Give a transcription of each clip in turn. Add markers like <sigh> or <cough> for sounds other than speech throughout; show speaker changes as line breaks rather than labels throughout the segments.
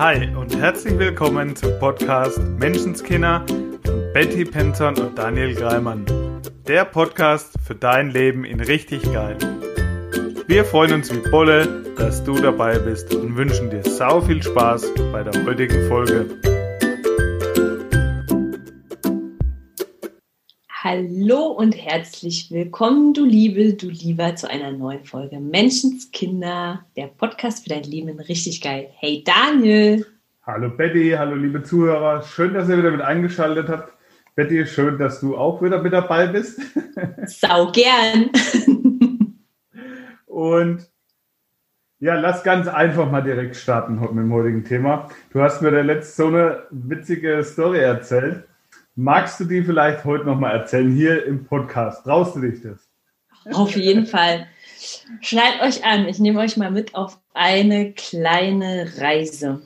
Hi und herzlich willkommen zum Podcast Menschenskinder von Betty Penton und Daniel Greimann. Der Podcast für dein Leben in richtig geil. Wir freuen uns wie Bolle, dass du dabei bist und wünschen dir sau viel Spaß bei der heutigen Folge.
Hallo und herzlich willkommen, du Liebe, du Lieber, zu einer neuen Folge Menschenskinder, der Podcast für dein Leben richtig geil. Hey Daniel!
Hallo Betty, hallo liebe Zuhörer, schön, dass ihr wieder mit eingeschaltet habt. Betty, schön, dass du auch wieder mit dabei bist. <laughs>
Sau gern! <laughs>
und ja, lass ganz einfach mal direkt starten mit dem heutigen Thema. Du hast mir der letzte so eine witzige Story erzählt. Magst du die vielleicht heute nochmal erzählen hier im Podcast? Traust du dich das?
Auf jeden Fall. Schneid euch an. Ich nehme euch mal mit auf eine kleine Reise.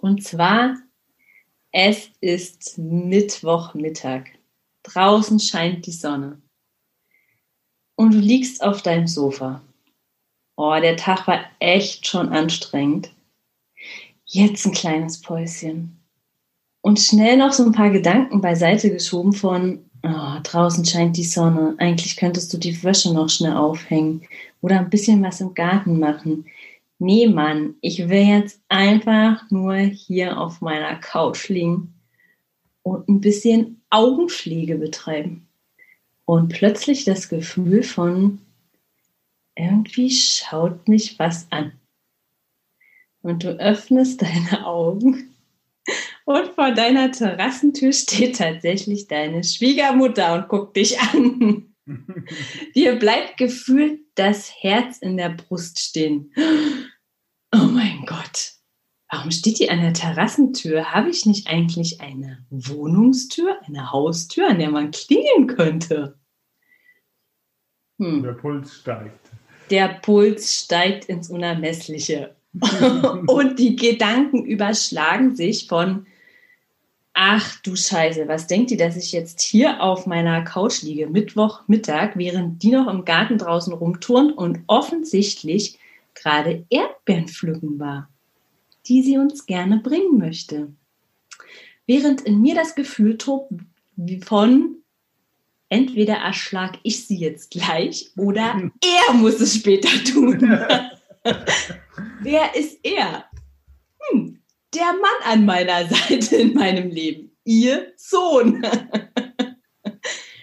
Und zwar, es ist Mittwochmittag. Draußen scheint die Sonne. Und du liegst auf deinem Sofa. Oh, der Tag war echt schon anstrengend. Jetzt ein kleines Päuschen und schnell noch so ein paar Gedanken beiseite geschoben von, oh, draußen scheint die Sonne, eigentlich könntest du die Wäsche noch schnell aufhängen oder ein bisschen was im Garten machen. Nee, Mann, ich will jetzt einfach nur hier auf meiner Couch liegen und ein bisschen Augenpflege betreiben. Und plötzlich das Gefühl von, irgendwie schaut mich was an. Und du öffnest <laughs> deine Augen und vor deiner Terrassentür steht tatsächlich deine Schwiegermutter und guckt dich an. <laughs> Dir bleibt gefühlt das Herz in der Brust stehen. Oh mein Gott, warum steht die an der Terrassentür? Habe ich nicht eigentlich eine Wohnungstür, eine Haustür, an der man klingeln könnte?
Hm. Der Puls steigt.
Der Puls steigt ins Unermessliche. <laughs> und die Gedanken überschlagen sich von, ach du Scheiße, was denkt ihr, dass ich jetzt hier auf meiner Couch liege, Mittwochmittag, während die noch im Garten draußen rumturnt und offensichtlich gerade Erdbeeren pflücken war, die sie uns gerne bringen möchte. Während in mir das Gefühl tobt von, entweder erschlag ich sie jetzt gleich oder <laughs> er muss es später tun. <laughs> Wer ist er? Der Mann an meiner <laughs> Seite in meinem Leben. Ihr Sohn.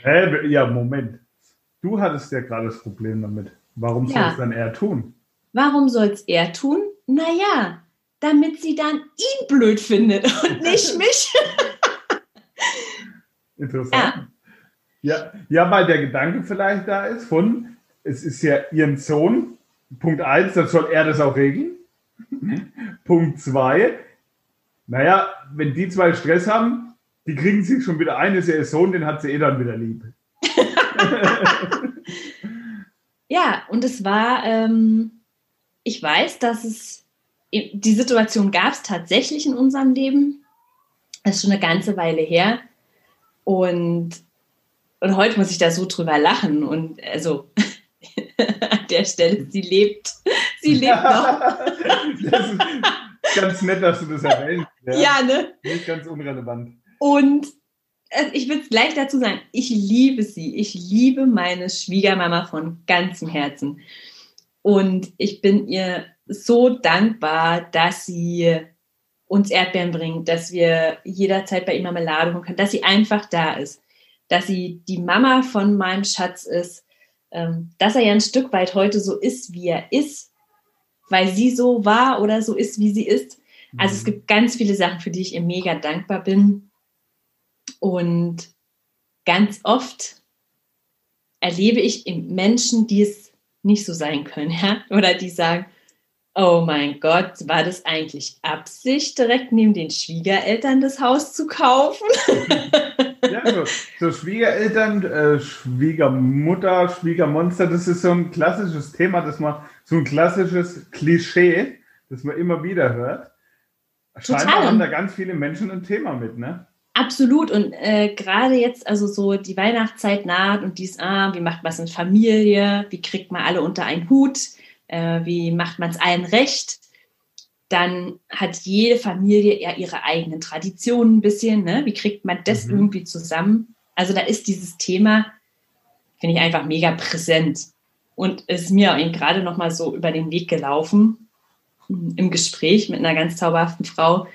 Hä? Ja, Moment. Du hattest ja gerade das Problem damit. Warum ja. soll es dann er tun?
Warum soll es er tun? Naja, damit sie dann ihn blöd findet und <laughs> nicht mich.
Interessant. Ja. ja. Ja, weil der Gedanke vielleicht da ist von, es ist ja ihren Sohn, Punkt 1, dann soll er das auch regeln. Punkt 2, naja, wenn die zwei Stress haben, die kriegen sich schon wieder ein, ist ja ihr Sohn, den hat sie eh dann wieder lieb. <laughs>
ja, und es war, ähm, ich weiß, dass es, die Situation gab es tatsächlich in unserem Leben. Das ist schon eine ganze Weile her. Und, und heute muss ich da so drüber lachen. Und also <laughs> an der Stelle, sie lebt. Sie lebt noch. <laughs>
das ist ganz nett, dass du das erwähnst. <laughs> Ja, ja ne? Nicht ganz unrelevant.
Und äh, ich will es gleich dazu sagen, ich liebe sie. Ich liebe meine Schwiegermama von ganzem Herzen. Und ich bin ihr so dankbar, dass sie uns Erdbeeren bringt, dass wir jederzeit bei ihr Marmelade holen können, dass sie einfach da ist, dass sie die Mama von meinem Schatz ist, ähm, dass er ja ein Stück weit heute so ist, wie er ist, weil sie so war oder so ist, wie sie ist. Also es mhm. gibt ganz viele Sachen, für die ich ihr mega dankbar bin. Und ganz oft erlebe ich Menschen, die es nicht so sein können, <laughs> ja? oder die sagen, oh mein Gott, war das eigentlich Absicht, direkt neben den Schwiegereltern das Haus zu kaufen? <laughs>
ja, so, so Schwiegereltern, äh, Schwiegermutter, Schwiegermonster, das ist so ein klassisches Thema, das man, so ein klassisches Klischee, das man immer wieder hört. Scheinbar Total. haben da ganz viele Menschen ein Thema mit, ne?
Absolut. Und äh, gerade jetzt, also so die Weihnachtszeit naht und dies, ah, wie macht man es in Familie? Wie kriegt man alle unter einen Hut? Äh, wie macht man es allen recht? dann hat jede Familie ja ihre eigenen Traditionen ein bisschen. Ne? Wie kriegt man das mhm. irgendwie zusammen? Also da ist dieses Thema, finde ich einfach mega präsent. Und ist mir gerade noch mal so über den Weg gelaufen im Gespräch mit einer ganz zauberhaften Frau,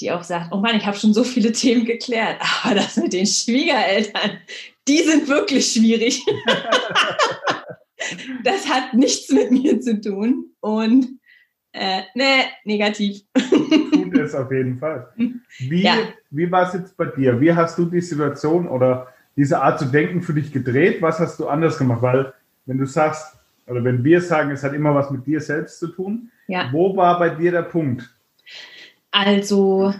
die auch sagt, oh Mann, ich habe schon so viele Themen geklärt, <laughs> aber das mit den Schwiegereltern, die sind wirklich schwierig. <laughs> das hat nichts mit mir zu tun und äh, ne, negativ.
Tut es auf jeden Fall. Wie, ja. wie war es jetzt bei dir? Wie hast du die Situation oder diese Art zu denken für dich gedreht? Was hast du anders gemacht? Weil, wenn du sagst, oder wenn wir sagen, es hat immer was mit dir selbst zu tun, ja. wo war bei dir der Punkt?
Also,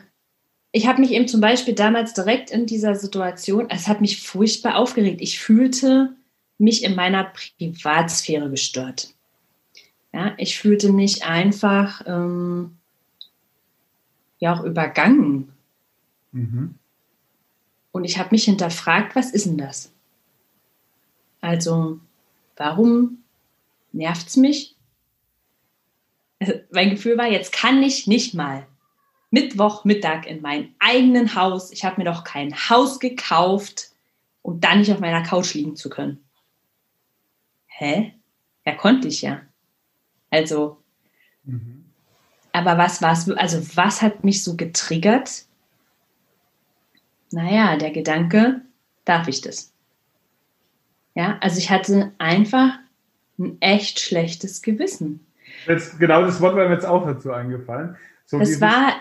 ich habe mich eben zum Beispiel damals direkt in dieser Situation, es hat mich furchtbar aufgeregt. Ich fühlte mich in meiner Privatsphäre gestört. Ja, ich fühlte mich einfach ähm, ja auch übergangen. Mhm. Und ich habe mich hinterfragt, was ist denn das? Also, warum nervt es mich? Also, mein Gefühl war, jetzt kann ich nicht mal Mittwochmittag in meinem eigenen Haus. Ich habe mir doch kein Haus gekauft, um dann nicht auf meiner Couch liegen zu können. Hä? Ja, konnte ich ja. Also, mhm. aber was war es, also was hat mich so getriggert? Naja, der Gedanke, darf ich das? Ja, also ich hatte einfach ein echt schlechtes Gewissen.
Jetzt, genau das Wort war mir jetzt auch dazu eingefallen.
So das war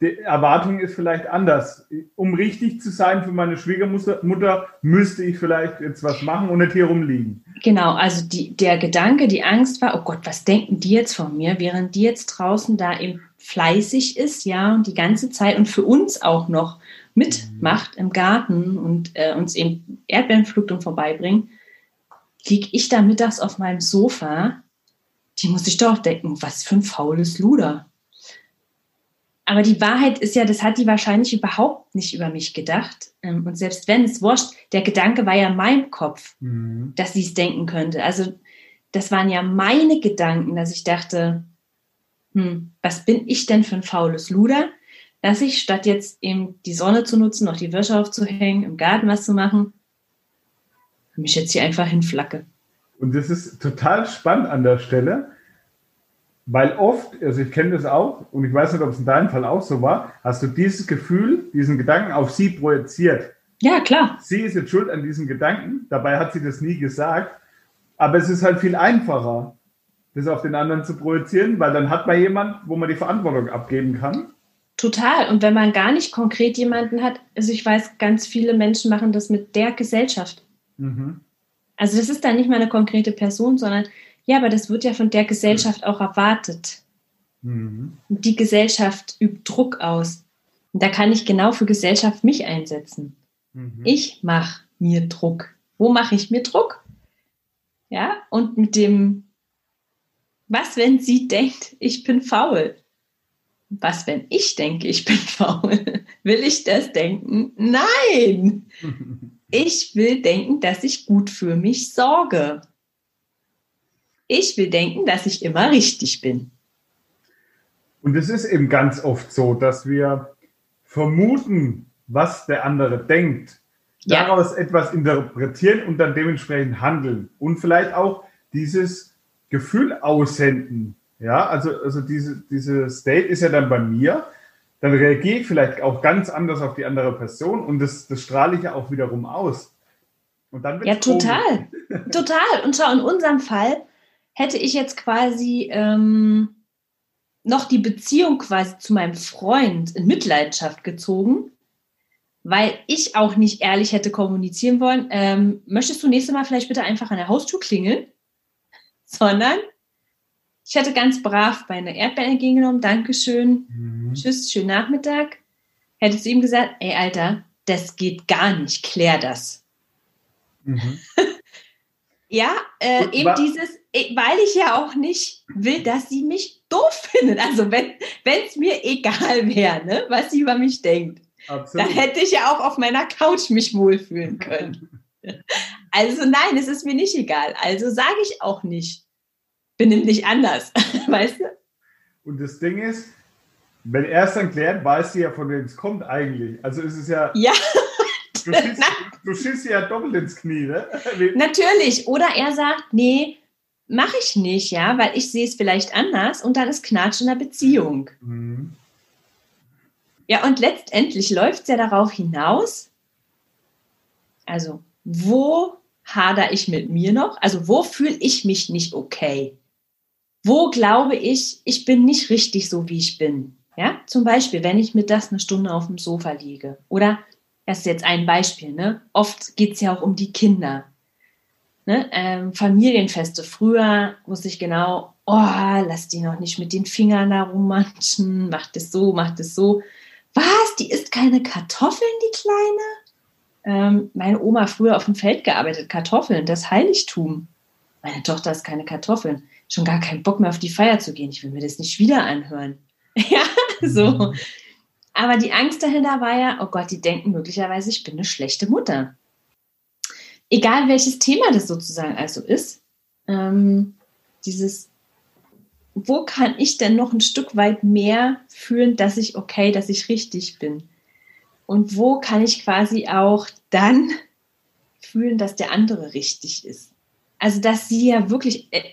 die Erwartung ist vielleicht anders. Um richtig zu sein für meine Schwiegermutter Mutter, müsste ich vielleicht jetzt was machen und nicht hier rumliegen.
Genau, also die, der Gedanke, die Angst war, oh Gott, was denken die jetzt von mir, während die jetzt draußen da eben fleißig ist, ja, und die ganze Zeit und für uns auch noch mitmacht im Garten und äh, uns eben Erdbeeren pflückt und vorbeibringt, liege ich da mittags auf meinem Sofa, die muss ich doch denken, was für ein faules Luder. Aber die Wahrheit ist ja, das hat die wahrscheinlich überhaupt nicht über mich gedacht. Ähm, und selbst wenn es wurscht, der Gedanke war ja in meinem Kopf, mhm. dass sie es denken könnte. Also das waren ja meine Gedanken, dass ich dachte, hm, was bin ich denn für ein faules Luder, dass ich statt jetzt eben die Sonne zu nutzen, noch die Wäsche aufzuhängen, im Garten was zu machen, mich jetzt hier einfach hinflacke.
Und das ist total spannend an der Stelle, weil oft, also ich kenne das auch, und ich weiß nicht, ob es in deinem Fall auch so war, hast du dieses Gefühl, diesen Gedanken auf sie projiziert.
Ja, klar.
Sie ist jetzt schuld an diesem Gedanken, dabei hat sie das nie gesagt. Aber es ist halt viel einfacher, das auf den anderen zu projizieren, weil dann hat man jemand, wo man die Verantwortung abgeben kann.
Total. Und wenn man gar nicht konkret jemanden hat, also ich weiß, ganz viele Menschen machen das mit der Gesellschaft. Mhm. Also das ist dann nicht mal eine konkrete Person, sondern ja, aber das wird ja von der Gesellschaft auch erwartet. Mhm. Die Gesellschaft übt Druck aus. Und da kann ich genau für Gesellschaft mich einsetzen. Mhm. Ich mache mir Druck. Wo mache ich mir Druck? Ja, und mit dem, was, wenn sie denkt, ich bin faul? Was, wenn ich denke, ich bin <laughs> faul? Will ich das denken? Nein! <laughs> Ich will denken, dass ich gut für mich sorge. Ich will denken, dass ich immer richtig bin.
Und es ist eben ganz oft so, dass wir vermuten, was der andere denkt, ja. daraus etwas interpretieren und dann dementsprechend handeln und vielleicht auch dieses Gefühl aussenden. Ja, also, also diese, diese State ist ja dann bei mir, dann reagiere ich vielleicht auch ganz anders auf die andere Person und das, das strahle ich ja auch wiederum aus.
Und dann ja, total. <laughs> total. Und schau, in unserem Fall hätte ich jetzt quasi ähm, noch die Beziehung quasi zu meinem Freund in Mitleidenschaft gezogen, weil ich auch nicht ehrlich hätte kommunizieren wollen, ähm, möchtest du nächstes Mal vielleicht bitte einfach an der Haustür klingeln? <laughs> Sondern ich hätte ganz brav meine Erdbeeren entgegengenommen, Dankeschön, mhm. tschüss, schönen Nachmittag. Hättest du ihm gesagt, ey Alter, das geht gar nicht, klär das. Mhm. <laughs> ja, äh, eben dieses, weil ich ja auch nicht will, dass sie mich doof <laughs> findet. Also wenn es mir egal wäre, ne, was sie über mich denkt, Absolut. dann hätte ich ja auch auf meiner Couch mich wohlfühlen können. <laughs> also nein, es ist mir nicht egal. Also sage ich auch nicht, benimm dich anders, <laughs> weißt du?
Und das Ding ist, wenn er es dann klärt, weiß sie ja, von wem es kommt eigentlich. Also ist es ja.
Ja.
Du schießt, du schießt ja doppelt ins Knie, ne?
Natürlich. Oder er sagt, nee, mache ich nicht, ja, weil ich sehe es vielleicht anders und dann ist Knatsch in der Beziehung. Mhm. Ja, und letztendlich läuft es ja darauf hinaus, also wo hader ich mit mir noch? Also wo fühle ich mich nicht okay? Wo glaube ich, ich bin nicht richtig so, wie ich bin? Ja, zum Beispiel, wenn ich mit das eine Stunde auf dem Sofa liege. Oder, das ist jetzt ein Beispiel, ne? Oft geht es ja auch um die Kinder. Ne? Ähm, Familienfeste. Früher wusste ich genau, oh, lass die noch nicht mit den Fingern da rummanschen, macht es so, macht es so. Was? Die isst keine Kartoffeln, die Kleine? Ähm, meine Oma früher auf dem Feld gearbeitet, Kartoffeln, das Heiligtum. Meine Tochter ist keine Kartoffeln. Schon gar keinen Bock mehr auf die Feier zu gehen. Ich will mir das nicht wieder anhören. <laughs> ja, so. Aber die Angst dahinter war ja, oh Gott, die denken möglicherweise, ich bin eine schlechte Mutter. Egal welches Thema das sozusagen also ist, ähm, dieses, wo kann ich denn noch ein Stück weit mehr fühlen, dass ich okay, dass ich richtig bin? Und wo kann ich quasi auch dann <laughs> fühlen, dass der andere richtig ist? Also, dass sie ja wirklich, äh,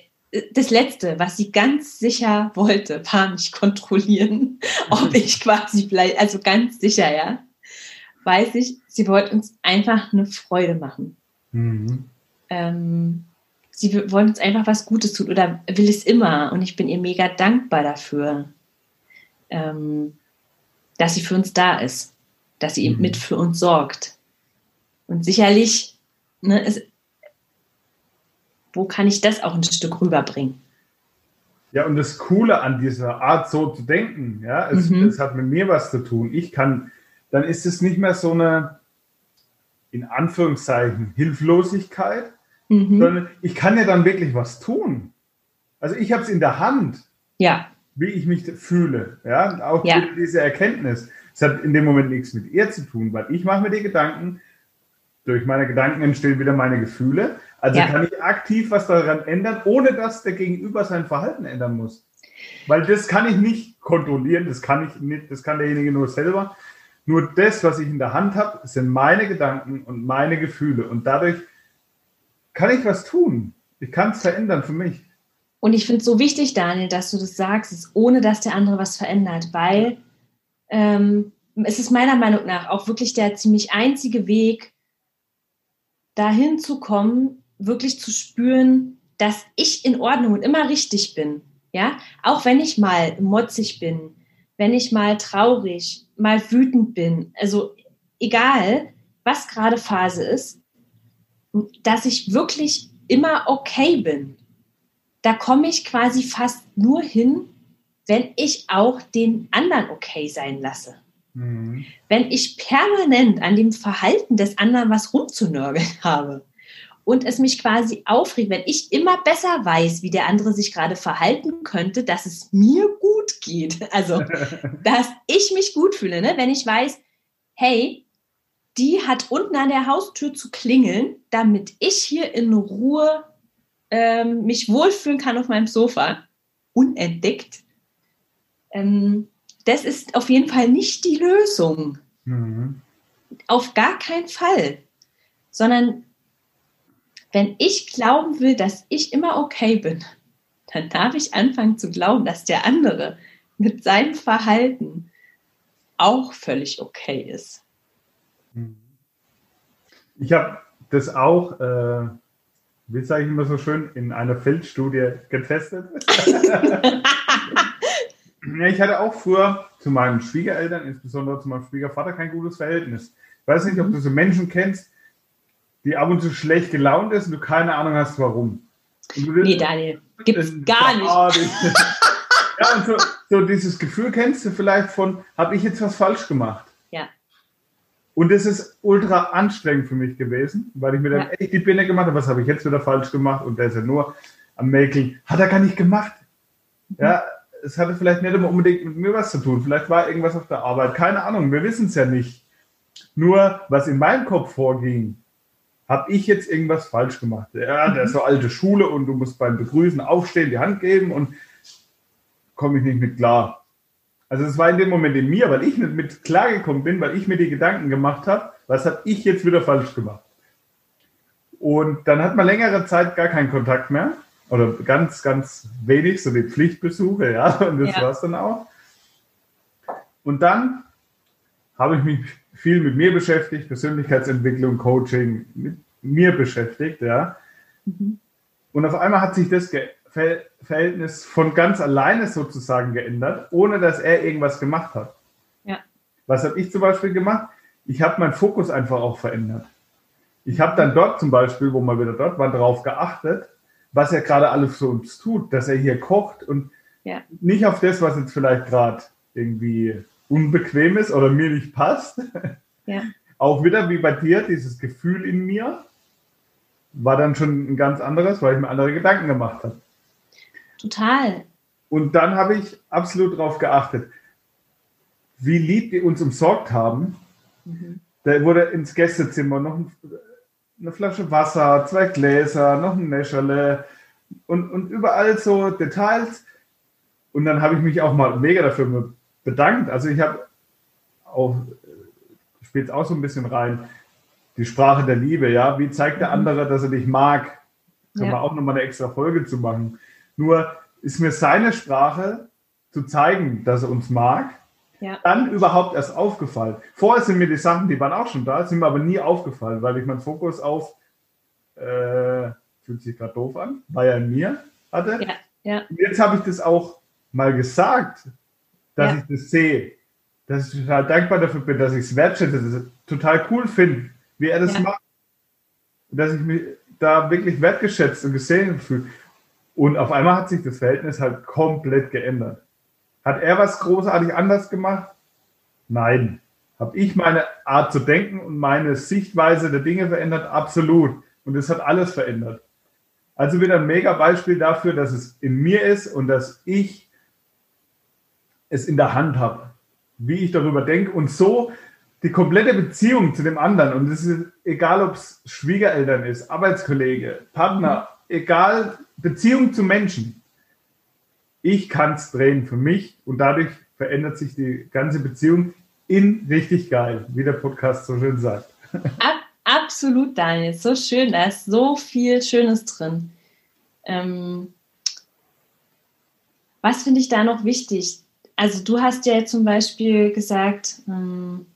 das Letzte, was sie ganz sicher wollte, war mich kontrollieren, <laughs> ob ich quasi bleibe, also ganz sicher, ja, weiß ich, sie wollte uns einfach eine Freude machen. Mhm. Ähm, sie wollen uns einfach was Gutes tun oder will es immer und ich bin ihr mega dankbar dafür, ähm, dass sie für uns da ist, dass sie mhm. mit für uns sorgt. Und sicherlich, ne, es, wo kann ich das auch ein Stück rüberbringen?
Ja, und das Coole an dieser Art, so zu denken, ja, es, mhm. es hat mit mir was zu tun. Ich kann, dann ist es nicht mehr so eine, in Anführungszeichen, Hilflosigkeit, mhm. sondern ich kann ja dann wirklich was tun. Also ich habe es in der Hand,
ja.
wie ich mich fühle. Ja, auch ja. diese Erkenntnis. Es hat in dem Moment nichts mit ihr zu tun, weil ich mache mir die Gedanken, durch meine Gedanken entstehen wieder meine Gefühle. Also ja. kann ich aktiv was daran ändern, ohne dass der Gegenüber sein Verhalten ändern muss. Weil das kann ich nicht kontrollieren, das kann ich nicht, das kann derjenige nur selber. Nur das, was ich in der Hand habe, sind meine Gedanken und meine Gefühle. Und dadurch kann ich was tun. Ich kann es verändern für mich.
Und ich finde es so wichtig, Daniel, dass du das sagst, ohne dass der andere was verändert, weil ähm, es ist meiner Meinung nach auch wirklich der ziemlich einzige Weg, dahin zu kommen, wirklich zu spüren, dass ich in Ordnung und immer richtig bin. Ja, auch wenn ich mal motzig bin, wenn ich mal traurig, mal wütend bin, also egal, was gerade Phase ist, dass ich wirklich immer okay bin. Da komme ich quasi fast nur hin, wenn ich auch den anderen okay sein lasse. Mhm. Wenn ich permanent an dem Verhalten des anderen was rumzunörgeln <laughs> habe und es mich quasi aufregt, wenn ich immer besser weiß, wie der andere sich gerade verhalten könnte, dass es mir gut geht. <laughs> Also, <laughs> dass ich mich gut fühle, ne? wenn ich weiß, hey, die hat unten an der Haustür zu klingeln, damit ich hier in Ruhe ähm, mich wohlfühlen kann auf meinem Sofa, unentdeckt. Ähm, das ist auf jeden Fall nicht die Lösung. Mhm. Auf gar keinen Fall. Sondern wenn ich glauben will, dass ich immer okay bin, dann darf ich anfangen zu glauben, dass der andere mit seinem Verhalten auch völlig okay ist. Mhm.
Ich habe das auch, äh, wie sage ich immer so schön, in einer Feldstudie getestet. <laughs> ich hatte auch früher zu meinen Schwiegereltern, insbesondere zu meinem Schwiegervater, kein gutes Verhältnis. Ich weiß nicht, ob du so Menschen kennst, die ab und zu schlecht gelaunt ist und du keine Ahnung hast, warum.
nee, Daniel, gibt's gar nicht. <laughs>
ja, und so, so, dieses Gefühl kennst du vielleicht von, habe ich jetzt was falsch gemacht?
Ja.
Und das ist ultra anstrengend für mich gewesen, weil ich mir dann ja. echt die Birne gemacht habe, was habe ich jetzt wieder falsch gemacht? Und der ist ja nur am Mäkeln. Hat er gar nicht gemacht. Ja, es hatte vielleicht nicht immer unbedingt mit mir was zu tun. Vielleicht war irgendwas auf der Arbeit. Keine Ahnung, wir wissen es ja nicht. Nur, was in meinem Kopf vorging, habe ich jetzt irgendwas falsch gemacht. Ja, der ist so alte Schule und du musst beim Begrüßen aufstehen, die Hand geben und komme ich nicht mit klar. Also es war in dem Moment in mir, weil ich nicht mit klargekommen bin, weil ich mir die Gedanken gemacht habe, was habe ich jetzt wieder falsch gemacht. Und dann hat man längere Zeit gar keinen Kontakt mehr oder ganz, ganz wenig, so die Pflichtbesuche, ja, und das ja. war es dann auch. Und dann habe ich mich viel mit mir beschäftigt, Persönlichkeitsentwicklung, Coaching, mit mir beschäftigt, ja. Mhm. Und auf einmal hat sich das Verhältnis von ganz alleine sozusagen geändert, ohne dass er irgendwas gemacht hat. Ja. Was habe ich zum Beispiel gemacht? Ich habe meinen Fokus einfach auch verändert. Ich habe dann dort zum Beispiel, wo wir wieder dort waren, darauf geachtet, was er gerade alles für uns tut, dass er hier kocht und ja. nicht auf das, was jetzt vielleicht gerade irgendwie unbequem ist oder mir nicht passt. Ja. Auch wieder wie bei dir, dieses Gefühl in mir war dann schon ein ganz anderes, weil ich mir andere Gedanken gemacht habe.
Total.
Und dann habe ich absolut darauf geachtet, wie lieb die uns umsorgt haben. Mhm. Da wurde ins Gästezimmer noch eine Flasche Wasser, zwei Gläser, noch ein Näscherle und, und überall so Details. Und dann habe ich mich auch mal mega dafür bedankt. Also ich habe auch, spielt auch so ein bisschen rein, die Sprache der Liebe, ja. Wie zeigt der mhm. andere, dass er dich mag? Kann ja. man auch nochmal eine extra Folge zu machen. Nur ist mir seine Sprache zu zeigen, dass er uns mag, ja. dann überhaupt erst aufgefallen. Vorher sind mir die Sachen, die waren auch schon da, sind mir aber nie aufgefallen, weil ich meinen Fokus auf, äh, fühlt sich gerade doof an, war ja in mir hatte. Ja. Ja. Jetzt habe ich das auch mal gesagt, dass ja. ich das sehe, dass ich total dankbar dafür bin, dass ich es wertschätze, dass ich es total cool finde, wie er das ja. macht. Dass ich mich da wirklich wertgeschätzt und gesehen fühle. Und auf einmal hat sich das Verhältnis halt komplett geändert. Hat er was großartig anders gemacht? Nein. Habe ich meine Art zu denken und meine Sichtweise der Dinge verändert? Absolut. Und es hat alles verändert. Also wieder ein mega Beispiel dafür, dass es in mir ist und dass ich es in der Hand habe, wie ich darüber denke und so die komplette Beziehung zu dem anderen und es ist egal, ob es Schwiegereltern ist, Arbeitskollege, Partner, egal, Beziehung zu Menschen. Ich kann es drehen für mich und dadurch verändert sich die ganze Beziehung in richtig geil, wie der Podcast so schön sagt. <laughs>
Ab, absolut, Daniel. So schön, da ist so viel Schönes drin. Ähm, was finde ich da noch wichtig? Also du hast ja zum Beispiel gesagt, hm,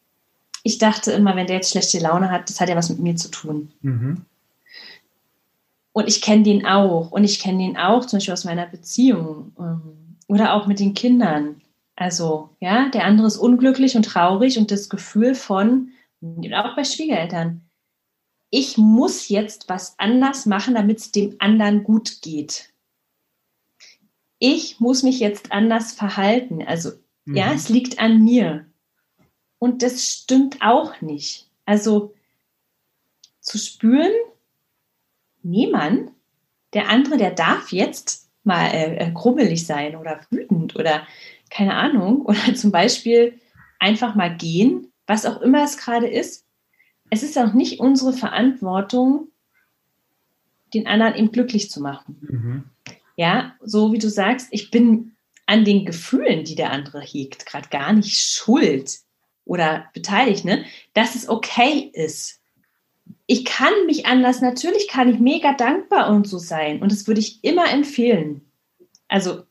ich dachte immer, wenn der jetzt schlechte Laune hat, das hat ja was mit mir zu tun. Mhm. Und ich kenne den auch. Und ich kenne den auch zum Beispiel aus meiner Beziehung ähm, oder auch mit den Kindern. Also, ja, der andere ist unglücklich und traurig und das Gefühl von, auch bei Schwiegereltern, ich muss jetzt was anders machen, damit es dem anderen gut geht ich muss mich jetzt anders verhalten. Also mhm. ja, es liegt an mir. Und das stimmt auch nicht. Also zu spüren, niemand, der andere, der darf jetzt mal äh, äh, grummelig sein oder wütend oder keine Ahnung. <laughs> Oder zum Beispiel einfach mal gehen, was auch immer es gerade ist. Es ist auch nicht unsere Verantwortung, den anderen eben glücklich zu machen. Mhm. Ja, so wie du sagst, ich bin an den Gefühlen, die der andere hegt, gerade gar nicht schuld oder beteiligt, ne? dass es okay ist. Ich kann mich anders, natürlich kann ich mega dankbar und so sein. Und das würde ich immer empfehlen. Also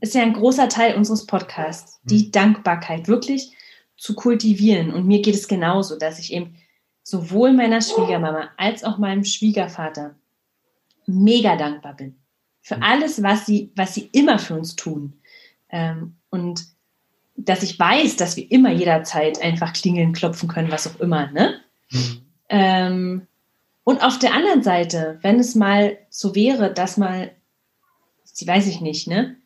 ist ja ein großer Teil unseres Podcasts, die mhm. Dankbarkeit wirklich zu kultivieren. Und mir geht es genauso, dass ich eben sowohl meiner Schwiegermama als auch meinem Schwiegervater mega dankbar bin für alles, was sie, was sie immer für uns tun. Ähm, und dass ich weiß, dass wir immer jederzeit einfach klingeln, klopfen können, was auch immer. Ne? Mhm. Ähm, und auf der anderen Seite, wenn es mal so wäre, dass mal, sie weiß ich nicht, ne,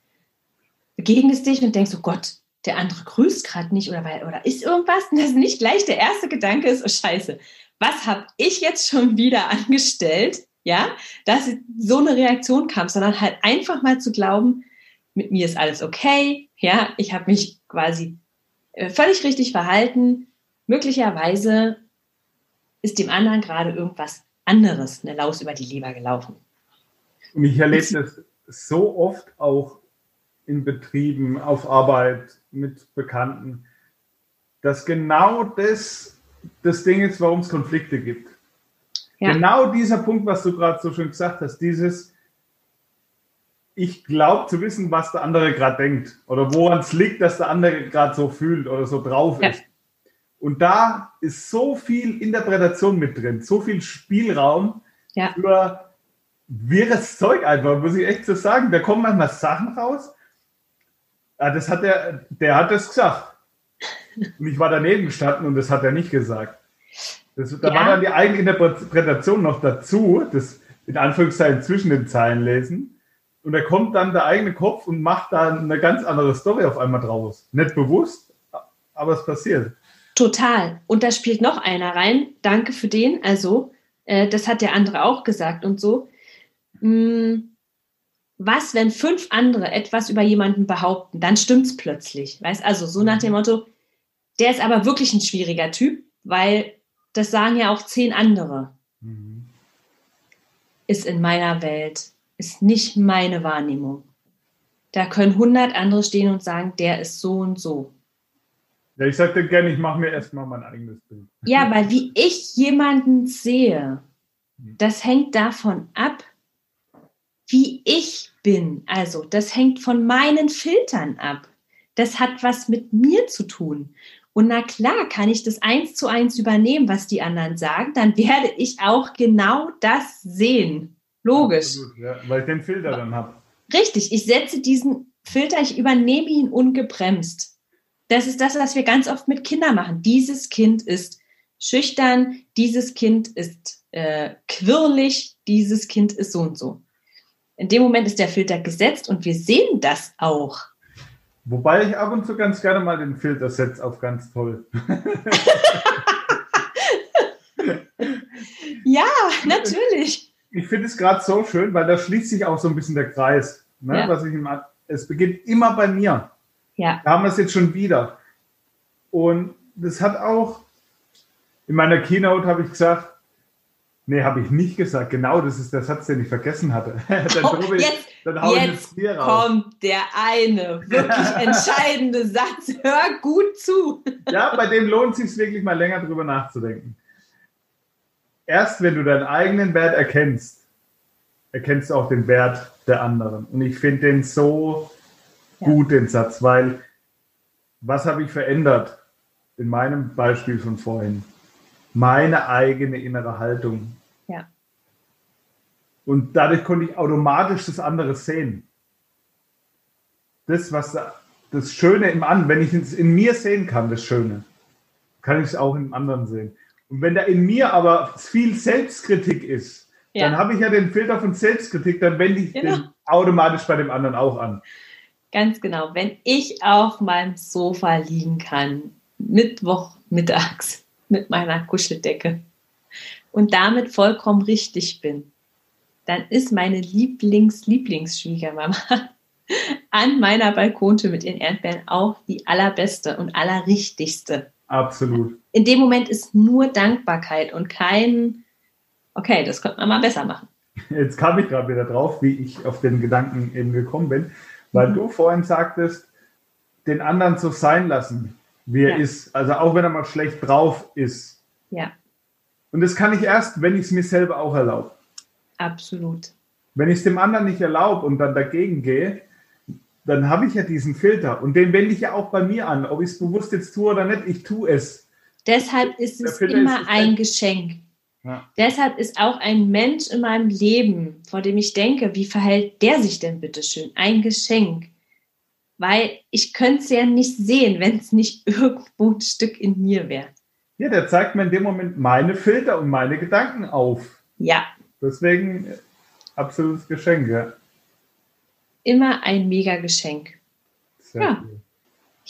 begegnest dich und denkst, oh Gott, der andere grüßt gerade nicht oder, oder ist irgendwas, <laughs> und das nicht gleich der erste Gedanke ist, oh Scheiße, was habe ich jetzt schon wieder angestellt? Ja, dass so eine Reaktion kam, sondern halt einfach mal zu glauben, mit mir ist alles okay, ja, ich habe mich quasi äh, völlig richtig verhalten. Möglicherweise ist dem anderen gerade irgendwas anderes, eine Laus über die Leber gelaufen.
Und ich erlebe das so oft auch in Betrieben, auf Arbeit, mit Bekannten, dass genau das das Ding ist, warum es Konflikte gibt. Ja. Genau dieser Punkt, was du gerade so schön gesagt hast, dieses, ich glaube zu wissen, was der andere gerade denkt oder woran es liegt, dass der andere gerade so fühlt oder so drauf ja. ist. Und da ist so viel Interpretation mit drin, so viel Spielraum ja. für wirres Zeug einfach, muss ich echt so sagen. Da kommen manchmal Sachen raus. Ah, das hat der, der hat das gesagt. Und ich war daneben gestanden und das hat er nicht gesagt. Das, da ja. war dann die Eigeninterpretation noch dazu, das in Anführungszeichen zwischen den Zeilen lesen. Und da kommt dann der eigene Kopf und macht dann eine ganz andere Story auf einmal draus. Nicht bewusst, aber es passiert.
Total. Und da spielt noch einer rein. Danke für den. Also, äh, das hat der andere auch gesagt und so. Hm, was, wenn fünf andere etwas über jemanden behaupten, dann stimmt es plötzlich. Weißt also so nach dem Motto, der ist aber wirklich ein schwieriger Typ, weil das sagen ja auch zehn andere. Mhm. Ist in meiner Welt, ist nicht meine Wahrnehmung. Da können hundert andere stehen und sagen, der ist so und so.
Ja, ich sagte gerne, ich mache mir erstmal mein eigenes Bild.
Ja, weil wie ich jemanden sehe, mhm. das hängt davon ab, wie ich bin. Also, das hängt von meinen Filtern ab. Das hat was mit mir zu tun. Und na klar, kann ich das eins zu eins übernehmen, was die anderen sagen, dann werde ich auch genau das sehen. Logisch. Absolut,
ja, weil ich den Filter dann habe.
Richtig, ich setze diesen Filter, ich übernehme ihn ungebremst. Das ist das, was wir ganz oft mit Kindern machen. Dieses Kind ist schüchtern, dieses Kind ist äh, quirlig, dieses Kind ist so und so. In dem Moment ist der Filter gesetzt und wir sehen das auch.
Wobei ich ab und zu ganz gerne mal den Filter setze auf ganz toll. <laughs>
ja, natürlich.
Ich finde es gerade so schön, weil da schließt sich auch so ein bisschen der Kreis. Ne? Ja. Was ich es beginnt immer bei mir. Ja. Da haben wir es jetzt schon wieder. Und das hat auch, in meiner Keynote habe ich gesagt, Nee, habe ich nicht gesagt. Genau, das ist der Satz, den ich vergessen hatte. <laughs>
dann oh, jetzt dann jetzt kommt der eine wirklich <laughs> entscheidende Satz. Hör gut zu. <laughs>
Ja, bei dem lohnt es sich wirklich mal länger drüber nachzudenken. Erst wenn du deinen eigenen Wert erkennst, erkennst du auch den Wert der anderen. Und ich finde den so ja. gut, den Satz, weil was habe ich verändert in meinem Beispiel von vorhin? Meine eigene innere Haltung. Und dadurch konnte ich automatisch das andere sehen. Das, was das Schöne im anderen, wenn ich es in mir sehen kann, das Schöne, kann ich es auch im anderen sehen. Und wenn da in mir aber viel Selbstkritik ist, ja. dann habe ich ja den Filter von Selbstkritik, dann wende ich genau. den automatisch bei dem anderen auch an.
Ganz genau. Wenn ich auf meinem Sofa liegen kann, Mittwoch mittags <laughs> mit meiner Kuscheldecke und damit vollkommen richtig bin, dann ist meine Lieblings-Lieblingsschwiegermama <laughs> an meiner Balkontür mit ihren Erdbeeren auch die allerbeste und allerrichtigste.
Absolut.
In dem Moment ist nur Dankbarkeit und kein, okay, das könnte man mal besser machen.
Jetzt kam ich gerade wieder drauf, wie ich auf den Gedanken eben gekommen bin, weil mhm. du vorhin sagtest, den anderen so sein lassen, wie er ja. ist. Also auch wenn er mal schlecht drauf ist.
Ja.
Und das kann ich erst, wenn ich es mir selber auch erlaube.
Absolut.
Wenn ich es dem anderen nicht erlaube und dann dagegen gehe, dann habe ich ja diesen Filter und den wende ich ja auch bei mir an, ob ich es bewusst jetzt tue oder nicht, ich tue es.
Deshalb ist es immer ist ein Geschenk. Ja. Deshalb ist auch ein Mensch in meinem Leben, vor dem ich denke, wie verhält der sich denn bitte schön? Ein Geschenk. Weil ich könnte es ja nicht sehen, wenn es nicht <laughs> irgendwo ein Stück in mir wäre.
Ja, der zeigt mir in dem Moment meine Filter und meine Gedanken auf.
Ja,
Deswegen absolutes Geschenk, ja.
Immer ein mega Geschenk. Sehr ja. Cool.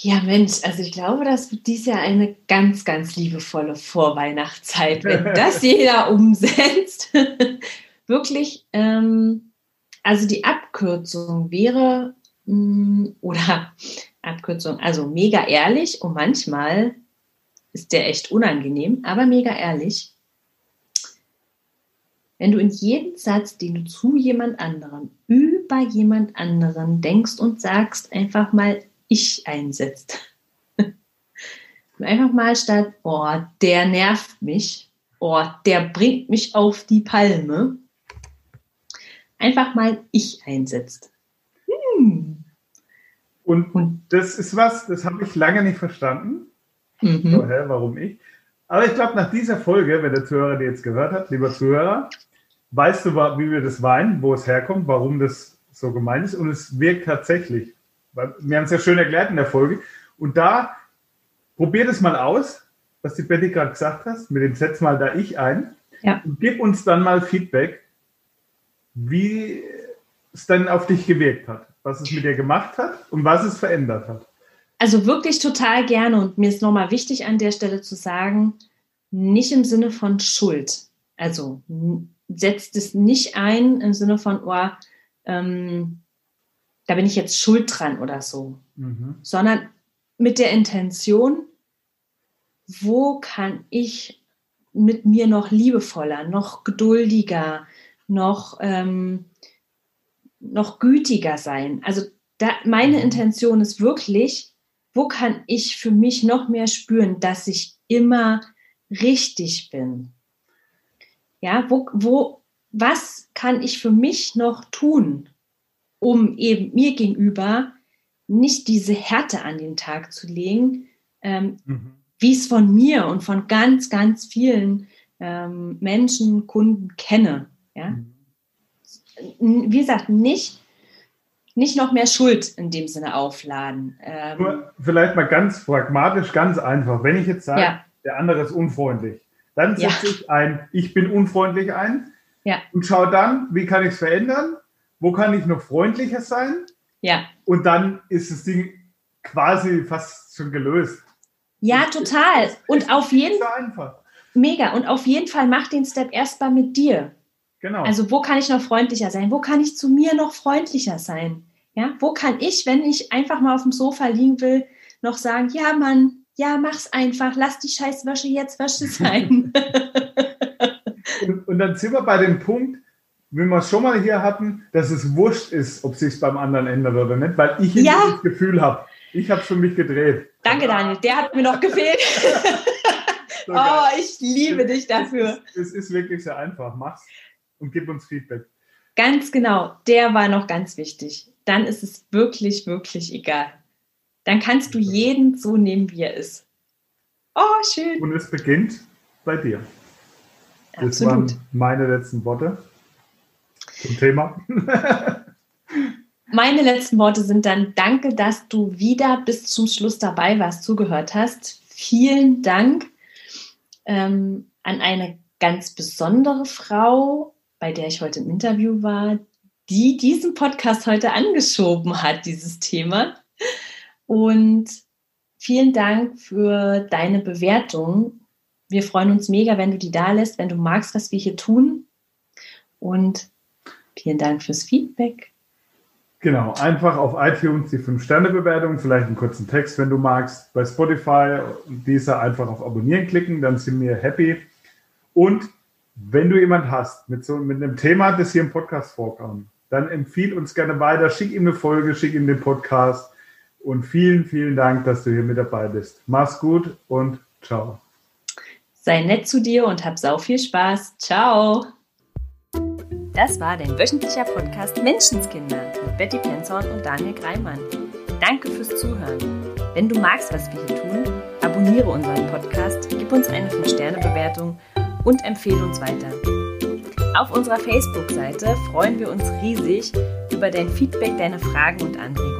Ja, Mensch, also ich glaube, das wird dieses Jahr eine ganz, ganz liebevolle Vorweihnachtszeit, wenn <laughs> das jeder umsetzt. <laughs> Wirklich, ähm, also die Abkürzung wäre, mh, mm, oder Abkürzung, also mega ehrlich und manchmal ist der echt unangenehm, aber mega ehrlich. Wenn du in jedem Satz, den du zu jemand anderem bei jemand anderen denkst und sagst, einfach mal ich einsetzt. <laughs> einfach mal statt, oh, der nervt mich, oh, der bringt mich auf die Palme, einfach mal ich einsetzt. Hm.
Und, und das ist was, das habe ich lange nicht verstanden. Mhm. So, hä, warum ich? Aber ich glaube, nach dieser Folge, wenn der Zuhörer die jetzt gehört hat, lieber Zuhörer, weißt du, wie wir das weinen, wo es herkommt, warum das so gemeint ist. Und es wirkt tatsächlich. Wir haben es ja schön erklärt in der Folge. Und da probier das mal aus, was die Betty gerade gesagt hast, mit dem Setz mal da ich ein. Ja. Und gib uns dann mal Feedback, wie es dann auf dich gewirkt hat, was es mit dir gemacht hat und was es verändert hat.
Also wirklich total gerne und mir ist nochmal wichtig an der Stelle zu sagen, nicht im Sinne von Schuld. Also setzt es nicht ein im Sinne von, oh, ähm, da bin ich jetzt schuld dran oder so, mhm. sondern mit der Intention, wo kann ich mit mir noch liebevoller, noch geduldiger, noch, ähm, noch gütiger sein. Also da, meine mhm. Intention ist wirklich, wo kann ich für mich noch mehr spüren, dass ich immer richtig bin? Ja, wo, wo, was kann ich für mich noch tun, um eben mir gegenüber nicht diese Härte an den Tag zu legen, ähm, mhm. wie es von mir und von ganz, ganz vielen ähm, Menschen, Kunden kenne. Ja? Mhm. Wie gesagt, nicht, nicht noch mehr Schuld in dem Sinne aufladen.
Ähm, vielleicht mal ganz pragmatisch, ganz einfach. Wenn ich jetzt sage, ja. der andere ist unfreundlich, dann setze ja. ich ein, ich bin unfreundlich ein ja. und schaue dann, wie kann ich es verändern, wo kann ich noch freundlicher sein.
Ja.
Und dann ist das Ding quasi fast schon gelöst.
Ja, total. Und auf jeden Fall. Mega. Und auf jeden Fall mach den Step erstmal mit dir. Genau. Also wo kann ich noch freundlicher sein? Wo kann ich zu mir noch freundlicher sein? Ja, wo kann ich, wenn ich einfach mal auf dem Sofa liegen will, noch sagen, ja Mann, ja, mach's einfach, lass die Scheißwäsche jetzt Wäsche <laughs> sein. <laughs>
und, und, dann sind wir bei dem Punkt, wenn wir es schon mal hier hatten, dass es wurscht ist, ob sich beim anderen ändert oder nicht, weil ich ja. das Gefühl habe, ich habe es für mich gedreht.
Danke, Daniel, der hat mir noch gefehlt. <laughs> so oh, ich liebe dich dafür.
Es ist, es ist wirklich sehr einfach. Mach's und gib uns Feedback.
Ganz genau, der war noch ganz wichtig. Dann ist es wirklich, wirklich egal. Dann kannst du jeden so nehmen, wie er ist. Oh, schön.
Und es beginnt bei dir. Absolut. Das waren meine letzten Worte zum Thema. <laughs>
Meine letzten Worte sind dann, danke, dass du wieder bis zum Schluss dabei warst, zugehört hast. Vielen Dank ähm, an eine ganz besondere Frau, bei der ich heute im Interview war, die diesen Podcast heute angeschoben hat, dieses Thema. Und vielen Dank für deine Bewertung. Wir freuen uns mega, wenn du die da lässt, wenn du magst, was wir hier tun. Und vielen Dank fürs Feedback.
Genau, einfach auf iTunes die 5-Sterne-Bewertung, vielleicht einen kurzen Text, wenn du magst. Bei Spotify dieser einfach auf Abonnieren klicken, dann sind wir happy. Und wenn du jemand hast mit so mit einem Thema, das hier im Podcast vorkam, dann empfiehl uns gerne weiter, schick ihm eine Folge, schick ihm den Podcast und vielen, vielen Dank, dass du hier mit dabei bist. Mach's gut und ciao.
Sei nett zu dir und hab sau viel Spaß. Ciao. Das war dein wöchentlicher Podcast Menschenskinder mit Betty Penzorn und Daniel Greimann. Danke fürs Zuhören. Wenn du magst, was wir hier tun, abonniere unseren Podcast, gib uns eine 5-Sterne-Bewertung und empfehle uns weiter. Auf unserer Facebook-Seite freuen wir uns riesig über dein Feedback, deine Fragen und Anregungen.